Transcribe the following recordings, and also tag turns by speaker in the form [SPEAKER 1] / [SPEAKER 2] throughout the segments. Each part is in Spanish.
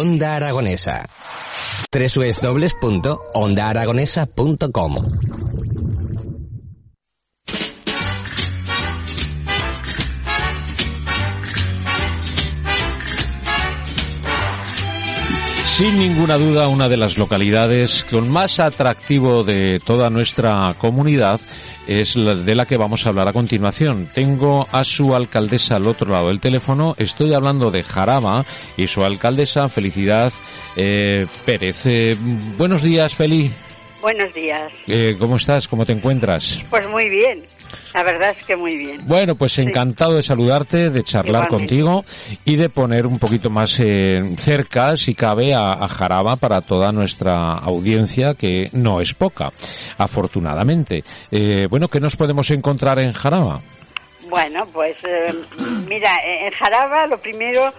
[SPEAKER 1] Onda Aragonesa. www.ondaaragonesa.com
[SPEAKER 2] Sin ninguna duda, una de las localidades con más atractivo de toda nuestra comunidad es la de la que vamos a hablar a continuación. Tengo a su alcaldesa al otro lado del teléfono. Estoy hablando de Jaraba y su alcaldesa, Felicidad eh, Pérez. Eh, buenos días, Feli.
[SPEAKER 3] Buenos días.
[SPEAKER 2] Eh, ¿Cómo estás? ¿Cómo te encuentras?
[SPEAKER 3] Pues muy bien. La verdad es que muy bien.
[SPEAKER 2] Bueno, pues encantado de saludarte, de charlar
[SPEAKER 3] Igualmente.
[SPEAKER 2] contigo y de poner un poquito más eh, cerca, si cabe, a, a Jaraba para toda nuestra audiencia, que no es poca, afortunadamente. Eh, bueno, ¿qué nos podemos encontrar en Jaraba?
[SPEAKER 3] Bueno, pues eh, mira, en Jaraba lo primero,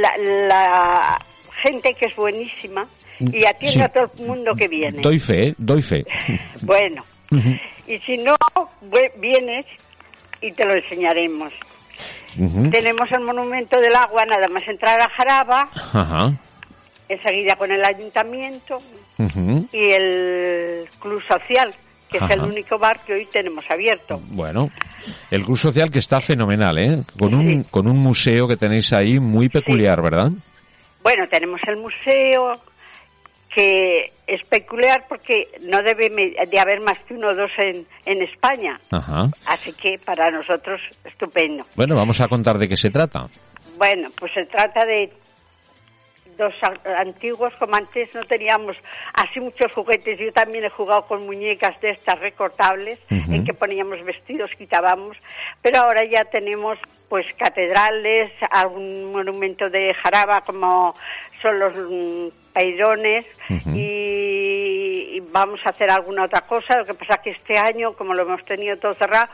[SPEAKER 3] la, la gente que es buenísima y atiende
[SPEAKER 2] Sí.
[SPEAKER 3] a todo el mundo que viene.
[SPEAKER 2] Doy fe, doy fe.
[SPEAKER 3] Bueno, Y si no, vienes y te lo enseñaremos. Tenemos el monumento del agua, nada más entrar a Jaraba, enseguida con el ayuntamiento y el club social, que es el único bar que hoy tenemos abierto.
[SPEAKER 2] Bueno, el Club Social que está fenomenal, ¿eh? Con un, con un museo que tenéis ahí muy peculiar, ¿verdad?
[SPEAKER 3] Bueno, tenemos el museo que es peculiar porque no debe de haber más que uno o dos en, en España.
[SPEAKER 2] Ajá.
[SPEAKER 3] Así que para nosotros estupendo.
[SPEAKER 2] Bueno, vamos a contar de qué se trata.
[SPEAKER 3] Bueno, pues se trata de dos a- antiguos, como antes no teníamos así muchos juguetes. Yo también he jugado con muñecas de estas recortables en que poníamos vestidos, quitábamos. Pero ahora ya tenemos pues catedrales, algún monumento de Jaraba como son los
[SPEAKER 2] Ujú.
[SPEAKER 3] y, y vamos a hacer alguna otra cosa. Lo que pasa que este año, como lo hemos tenido todo cerrado,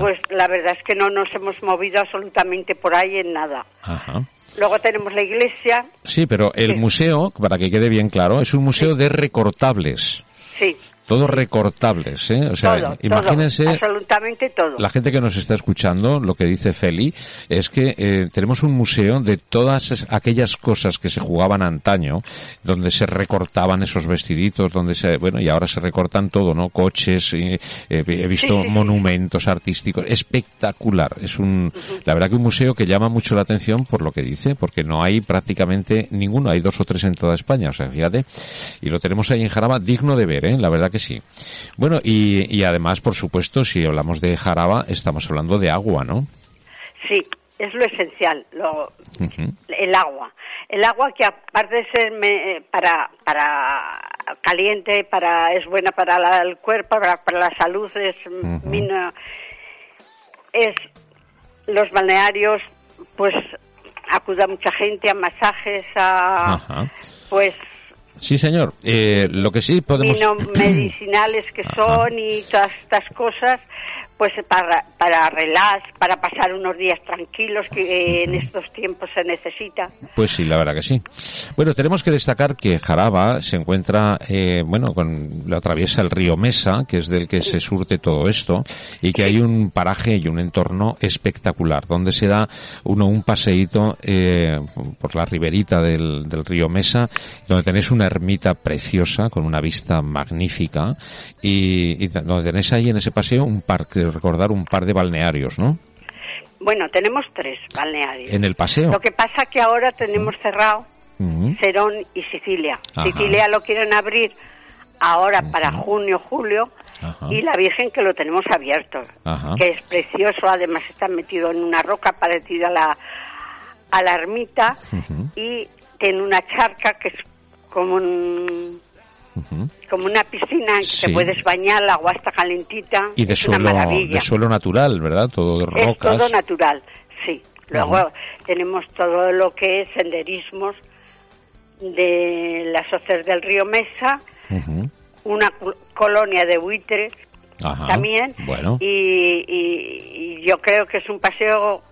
[SPEAKER 3] pues la verdad es que no nos hemos movido absolutamente por ahí en nada.
[SPEAKER 2] Ajá.
[SPEAKER 3] Luego tenemos la iglesia,
[SPEAKER 2] Sí, pero el
[SPEAKER 3] Sí.
[SPEAKER 2] museo, para que quede bien claro, es un museo de recortables.
[SPEAKER 3] sí,
[SPEAKER 2] Todos recortables, ¿eh? O sea,
[SPEAKER 3] todo,
[SPEAKER 2] imagínense
[SPEAKER 3] todo, absolutamente todo.
[SPEAKER 2] la gente que nos está escuchando, lo que dice Feli, es que eh, tenemos un museo de todas aquellas cosas que se jugaban antaño, donde se recortaban esos vestiditos, donde se, bueno, y ahora se recortan todo, ¿no? Coches, eh, he visto
[SPEAKER 3] Sí, sí, sí.
[SPEAKER 2] monumentos artísticos, espectacular. Es un, la verdad que un museo que llama mucho la atención por lo que dice, porque no hay prácticamente ninguno, hay dos o tres en toda España, o sea, fíjate, y lo tenemos ahí en Jaraba, digno de ver, ¿eh? La verdad que sí. Bueno, y, y además, por supuesto, si hablamos de Jaraba, estamos hablando de agua, ¿no?
[SPEAKER 3] Sí, es lo esencial, lo, el agua. El agua que aparte de ser me- para, para caliente, para es buena para la- el cuerpo, para, para la salud, es, mina- es los balnearios, pues acuda mucha gente a masajes, a
[SPEAKER 2] Ajá.
[SPEAKER 3] pues
[SPEAKER 2] Sí, señor. Eh, lo que sí podemos...
[SPEAKER 3] vino medicinales que son y todas estas cosas, pues para, para relax, para pasar unos días tranquilos que en estos tiempos se necesita.
[SPEAKER 2] Pues sí, la verdad que sí. Bueno, tenemos que destacar que Jaraba se encuentra, eh, bueno, con, lo atraviesa el río Mesa, que es del que se surte todo esto, y que hay un paraje y un entorno espectacular, donde se da uno un paseíto eh, por la riberita del, del río Mesa, donde tenéis una ermita preciosa, con una vista magnífica, y, y donde tenéis ahí en ese paseo un par, que recordar un par de balnearios, ¿no?
[SPEAKER 3] Bueno, tenemos tres balnearios.
[SPEAKER 2] En el paseo.
[SPEAKER 3] Lo que pasa que ahora tenemos cerrado
[SPEAKER 2] Ujú.
[SPEAKER 3] Cerón y Sicilia.
[SPEAKER 2] Ajá.
[SPEAKER 3] Sicilia lo quieren abrir ahora para junio, julio,
[SPEAKER 2] Ajá.
[SPEAKER 3] y la Virgen que lo tenemos abierto,
[SPEAKER 2] Ajá.
[SPEAKER 3] que es precioso, además está metido en una roca parecida a la, a la ermita
[SPEAKER 2] Ujú.
[SPEAKER 3] y tiene una charca que es como un- Como una piscina en que
[SPEAKER 2] Sí.
[SPEAKER 3] te puedes bañar, el agua está calentita,
[SPEAKER 2] Y de
[SPEAKER 3] es una
[SPEAKER 2] suelo,
[SPEAKER 3] maravilla.
[SPEAKER 2] de suelo natural, ¿verdad? Todo de
[SPEAKER 3] es
[SPEAKER 2] rocas.
[SPEAKER 3] todo natural, sí. Luego tenemos todo lo que es senderismos de las hoces del río Mesa, una col- colonia de buitres
[SPEAKER 2] Ajá.
[SPEAKER 3] también.
[SPEAKER 2] Bueno.
[SPEAKER 3] Y, y- y yo creo que es un paseo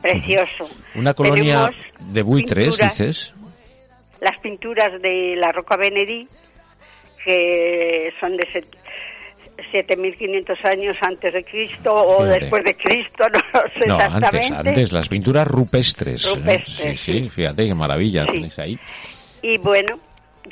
[SPEAKER 3] precioso.
[SPEAKER 2] Una colonia
[SPEAKER 3] Tenemos
[SPEAKER 2] de buitres,
[SPEAKER 3] pinturas,
[SPEAKER 2] dices.
[SPEAKER 3] Las pinturas de la Roca Benedí, que son de set- 7.500 años antes de Cristo o
[SPEAKER 2] Fíjate.
[SPEAKER 3] después de Cristo, no lo sé
[SPEAKER 2] No, antes,
[SPEAKER 3] exactamente.
[SPEAKER 2] antes, las pinturas rupestres. ¿eh?
[SPEAKER 3] Rupestres,
[SPEAKER 2] Sí, sí,
[SPEAKER 3] sí.
[SPEAKER 2] fíjate qué maravilla
[SPEAKER 3] Sí.
[SPEAKER 2] tenéis ahí.
[SPEAKER 3] Y bueno,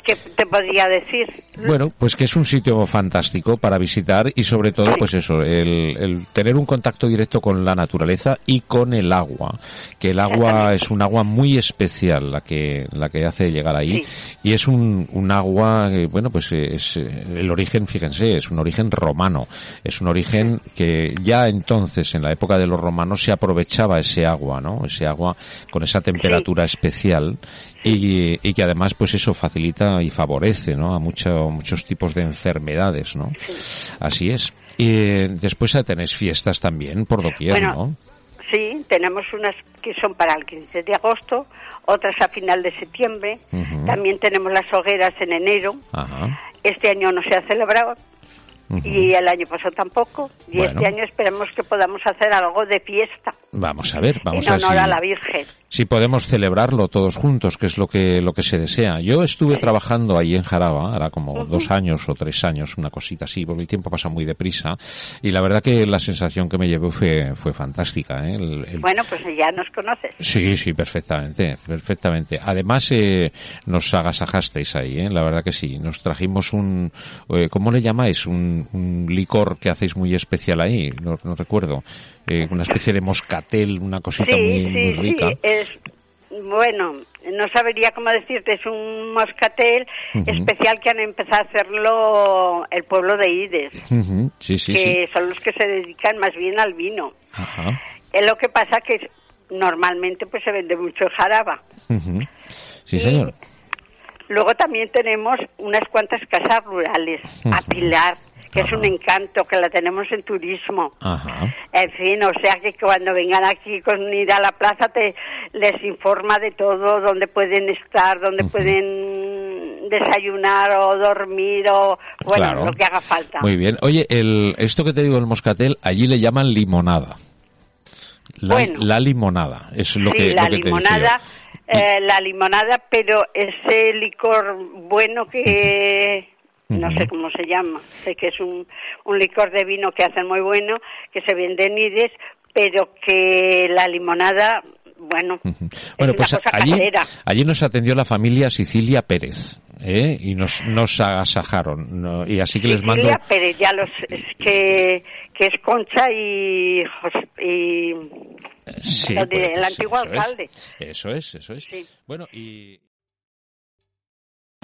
[SPEAKER 3] ¿qué te podría decir?
[SPEAKER 2] Bueno, pues que es un sitio fantástico para visitar y sobre todo, pues eso, el, el tener un contacto directo con la naturaleza y con el agua, que el agua es un agua muy especial la que la que hace llegar ahí y es un, un agua, eh, bueno, pues es eh, el origen, fíjense, es un origen romano, es un origen que ya entonces en la época de los romanos se aprovechaba ese agua, ¿no? Ese agua con esa temperatura especial y, y que además pues eso facilita y favorece ¿no? a mucho- muchos tipos de enfermedades no así es y después tenéis fiestas también por doquier
[SPEAKER 3] Bueno,
[SPEAKER 2] no
[SPEAKER 3] Sí, tenemos unas que son para el 15 de agosto, otras a final de septiembre. También tenemos las hogueras en enero.
[SPEAKER 2] Ajá.
[SPEAKER 3] Este año no se ha celebrado
[SPEAKER 2] Ujú.
[SPEAKER 3] y el año pasado tampoco. Y
[SPEAKER 2] Bueno.
[SPEAKER 3] este año esperemos que podamos hacer algo de fiesta
[SPEAKER 2] vamos a ver vamos
[SPEAKER 3] en
[SPEAKER 2] a ver
[SPEAKER 3] honor
[SPEAKER 2] si-
[SPEAKER 3] a la Virgen.
[SPEAKER 2] si podemos celebrarlo todos juntos, que es lo que lo que se desea. Yo estuve trabajando ahí en Jaraba, era como dos años o tres años, una cosita así, porque el tiempo pasa muy deprisa, y la verdad que la sensación que me llevé fue fue fantástica. ¿eh? El- el-
[SPEAKER 3] Bueno, pues ya nos conoces.
[SPEAKER 2] Sí, sí, perfectamente, perfectamente. Además, eh, nos agasajasteis ahí, ¿eh? la verdad que sí. Nos trajimos un, eh, ¿cómo le llamáis? Un, un licor que hacéis muy especial ahí, no, no recuerdo. Eh, una especie de moscatel, una cosita
[SPEAKER 3] Sí,
[SPEAKER 2] muy,
[SPEAKER 3] sí,
[SPEAKER 2] muy rica.
[SPEAKER 3] sí. Es, bueno, no sabería cómo decirte, es un moscatel especial que han empezado a hacerlo el pueblo de Ides,
[SPEAKER 2] Sí, sí, sí.
[SPEAKER 3] que son los que se dedican más bien al vino.
[SPEAKER 2] Ajá.
[SPEAKER 3] Es lo que pasa que normalmente pues se vende mucho en jaraba.
[SPEAKER 2] Sí, señor.
[SPEAKER 3] Luego también tenemos unas cuantas casas rurales, a
[SPEAKER 2] Ujú.
[SPEAKER 3] Pilar, que es un encanto, que la tenemos en turismo.
[SPEAKER 2] Ajá.
[SPEAKER 3] En fin, o sea que cuando vengan aquí con ir a la plaza te les informa de todo, dónde pueden estar, dónde pueden desayunar o dormir o bueno,
[SPEAKER 2] Claro.
[SPEAKER 3] lo que haga falta.
[SPEAKER 2] Muy bien. Oye, el, esto que te digo, el moscatel, allí le llaman limonada. La,
[SPEAKER 3] Bueno.
[SPEAKER 2] la limonada, es lo
[SPEAKER 3] sí,
[SPEAKER 2] que,
[SPEAKER 3] la
[SPEAKER 2] lo que te decía.
[SPEAKER 3] limonada, eh, la limonada, pero ese licor bueno que no sé cómo se llama, sé que es un, un licor de vino que hacen muy bueno, que se vende en Ides, pero que la limonada, bueno, es
[SPEAKER 2] Bueno,
[SPEAKER 3] una
[SPEAKER 2] pues
[SPEAKER 3] cosa
[SPEAKER 2] allí,
[SPEAKER 3] casera.
[SPEAKER 2] allí nos atendió la familia Sicilia Pérez, ¿eh? y nos, nos agasajaron. ¿no? Y así que les mando...
[SPEAKER 3] Sicilia Pérez, ya los, es que, que es Concha y, y
[SPEAKER 2] Sí, pues,
[SPEAKER 3] el antiguo
[SPEAKER 2] eso es.
[SPEAKER 3] alcalde.
[SPEAKER 2] Eso es, eso es.
[SPEAKER 3] Sí.
[SPEAKER 2] Bueno, y...